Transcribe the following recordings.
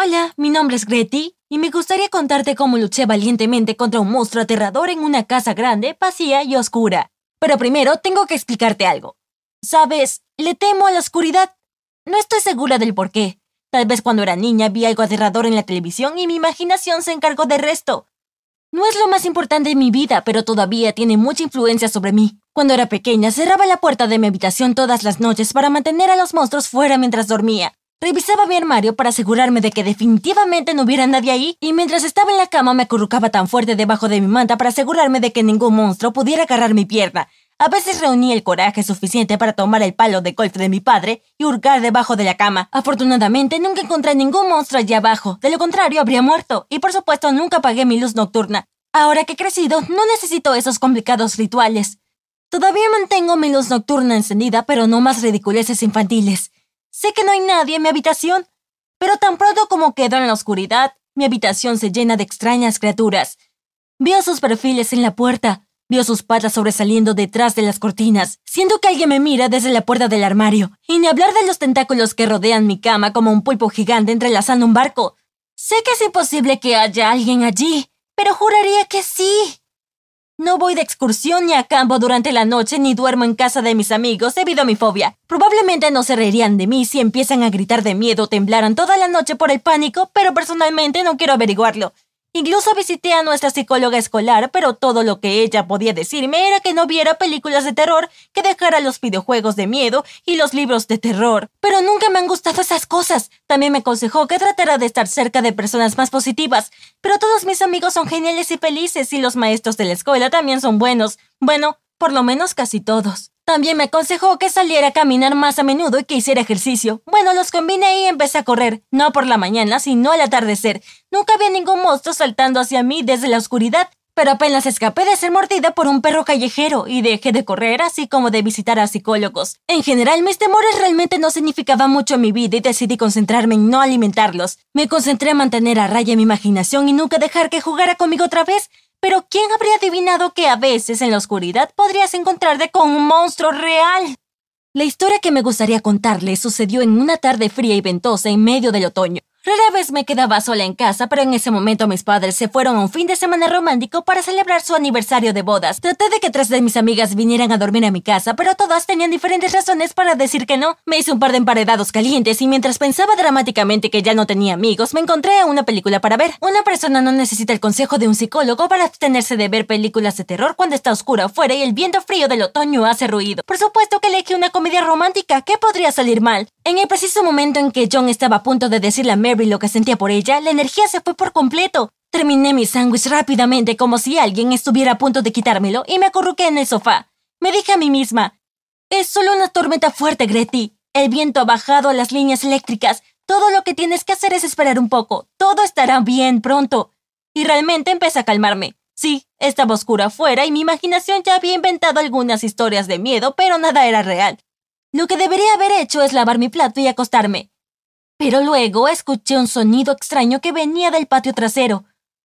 Hola, mi nombre es Greti y me gustaría contarte cómo luché valientemente contra un monstruo aterrador en una casa grande, vacía y oscura. Pero primero tengo que explicarte algo. Sabes, le temo a la oscuridad. No estoy segura del por qué. Tal vez cuando era niña vi algo aterrador en la televisión y mi imaginación se encargó del resto. No es lo más importante en mi vida, pero todavía tiene mucha influencia sobre mí. Cuando era pequeña, cerraba la puerta de mi habitación todas las noches para mantener a los monstruos fuera mientras dormía. Revisaba mi armario para asegurarme de que definitivamente no hubiera nadie ahí, y mientras estaba en la cama me acurrucaba tan fuerte debajo de mi manta para asegurarme de que ningún monstruo pudiera agarrar mi pierna. A veces reunía el coraje suficiente para tomar el palo de golf de mi padre y hurgar debajo de la cama. Afortunadamente nunca encontré ningún monstruo allí abajo, de lo contrario habría muerto, y por supuesto nunca apagué mi luz nocturna. Ahora que he crecido, no necesito esos complicados rituales. Todavía mantengo mi luz nocturna encendida, pero no más ridiculeces infantiles. Sé que no hay nadie en mi habitación, pero tan pronto como quedo en la oscuridad, mi habitación se llena de extrañas criaturas. Veo sus perfiles en la puerta, veo sus patas sobresaliendo detrás de las cortinas. Siento que alguien me mira desde la puerta del armario, y ni hablar de los tentáculos que rodean mi cama como un pulpo gigante entrelazando un barco. Sé que es imposible que haya alguien allí, pero juraría que sí. No voy de excursión ni a campo durante la noche ni duermo en casa de mis amigos debido a mi fobia. Probablemente no se reirían de mí si empiezan a gritar de miedo o temblaran toda la noche por el pánico, pero personalmente no quiero averiguarlo. Incluso visité a nuestra psicóloga escolar, pero todo lo que ella podía decirme era que no viera películas de terror, que dejara los videojuegos de miedo y los libros de terror. Pero nunca me han gustado esas cosas. También me aconsejó que tratara de estar cerca de personas más positivas. Pero todos mis amigos son geniales y felices y los maestros de la escuela también son buenos. Bueno, por lo menos casi todos. También me aconsejó que saliera a caminar más a menudo y que hiciera ejercicio. Bueno, los combiné y empecé a correr, no por la mañana, sino al atardecer. Nunca vi ningún monstruo saltando hacia mí desde la oscuridad, pero apenas escapé de ser mordida por un perro callejero y dejé de correr, así como de visitar a psicólogos. En general, mis temores realmente no significaban mucho en mi vida y decidí concentrarme en no alimentarlos. Me concentré en mantener a raya mi imaginación y nunca dejar que jugara conmigo otra vez. Pero ¿quién habría adivinado que a veces en la oscuridad podrías encontrarte con un monstruo real? La historia que me gustaría contarle sucedió en una tarde fría y ventosa en medio del otoño. Rara vez me quedaba sola en casa, pero en ese momento mis padres se fueron a un fin de semana romántico para celebrar su aniversario de bodas. Traté de que tres de mis amigas vinieran a dormir a mi casa, pero todas tenían diferentes razones para decir que no. Me hice un par de emparedados calientes y mientras pensaba dramáticamente que ya no tenía amigos, me encontré a una película para ver. Una persona no necesita el consejo de un psicólogo para abstenerse de ver películas de terror cuando está oscura afuera y el viento frío del otoño hace ruido. Por supuesto que elegí una comedia romántica. ¿Qué podría salir mal? En el preciso momento en que John estaba a punto de decirle a Mary lo que sentía por ella, la energía se fue por completo. Terminé mi sándwich rápidamente como si alguien estuviera a punto de quitármelo y me acurruqué en el sofá. Me dije a mí misma, es solo una tormenta fuerte, Greti. El viento ha bajado las líneas eléctricas. Todo lo que tienes que hacer es esperar un poco. Todo estará bien pronto. Y realmente empecé a calmarme. Sí, estaba oscura afuera y mi imaginación ya había inventado algunas historias de miedo, pero nada era real. Lo que debería haber hecho es lavar mi plato y acostarme. Pero luego escuché un sonido extraño que venía del patio trasero,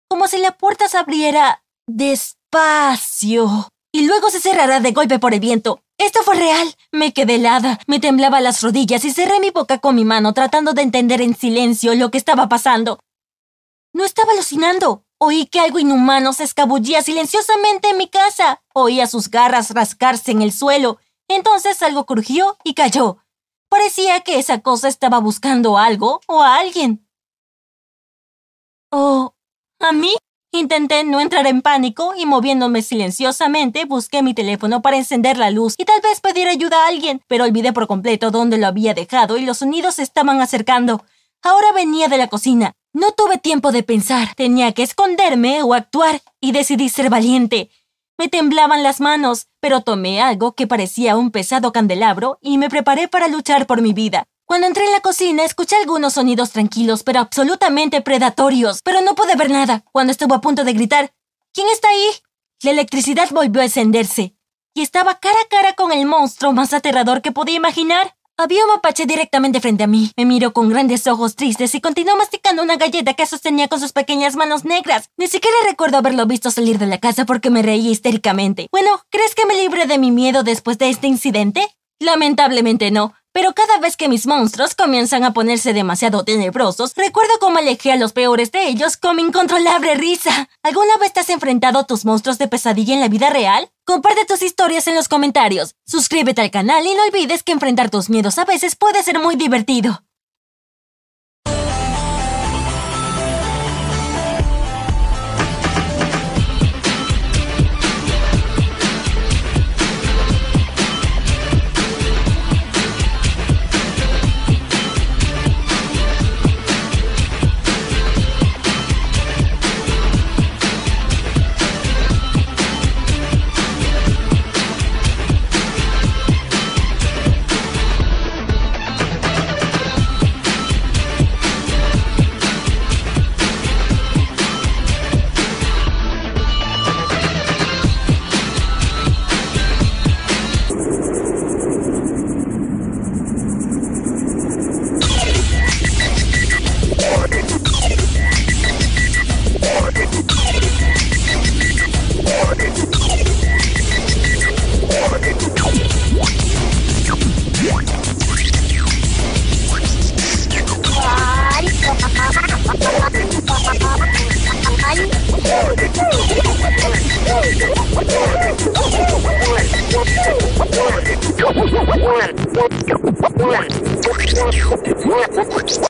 como si la puerta se abriera despacio y luego se cerrara de golpe por el viento. Esto fue real. Me quedé helada, me temblaba las rodillas y cerré mi boca con mi mano tratando de entender en silencio lo que estaba pasando. No estaba alucinando. Oí que algo inhumano se escabullía silenciosamente en mi casa. Oía sus garras rascarse en el suelo entonces algo crujió y cayó. Parecía que esa cosa estaba buscando algo o a alguien. ¿O a mí? Intenté no entrar en pánico y moviéndome silenciosamente busqué mi teléfono para encender la luz y tal vez pedir ayuda a alguien, pero olvidé por completo dónde lo había dejado y los sonidos se estaban acercando. Ahora venía de la cocina. No tuve tiempo de pensar. Tenía que esconderme o actuar y decidí ser valiente. Me temblaban las manos, pero tomé algo que parecía un pesado candelabro y me preparé para luchar por mi vida. Cuando entré en la cocina escuché algunos sonidos tranquilos pero absolutamente predatorios, pero no pude ver nada. Cuando estuvo a punto de gritar, ¿Quién está ahí? La electricidad volvió a encenderse y estaba cara a cara con el monstruo más aterrador que podía imaginar. Había un mapache directamente frente a mí. Me miró con grandes ojos tristes y continuó masticando una galleta que sostenía con sus pequeñas manos negras. Ni siquiera recuerdo haberlo visto salir de la casa porque me reí histéricamente. Bueno, ¿crees que me libre de mi miedo después de este incidente? Lamentablemente no. Pero cada vez que mis monstruos comienzan a ponerse demasiado tenebrosos, recuerdo cómo alejé a los peores de ellos con mi incontrolable risa. ¿Alguna vez te has enfrentado a tus monstruos de pesadilla en la vida real? Comparte tus historias en los comentarios, suscríbete al canal y no olvides que enfrentar tus miedos a veces puede ser muy divertido. What?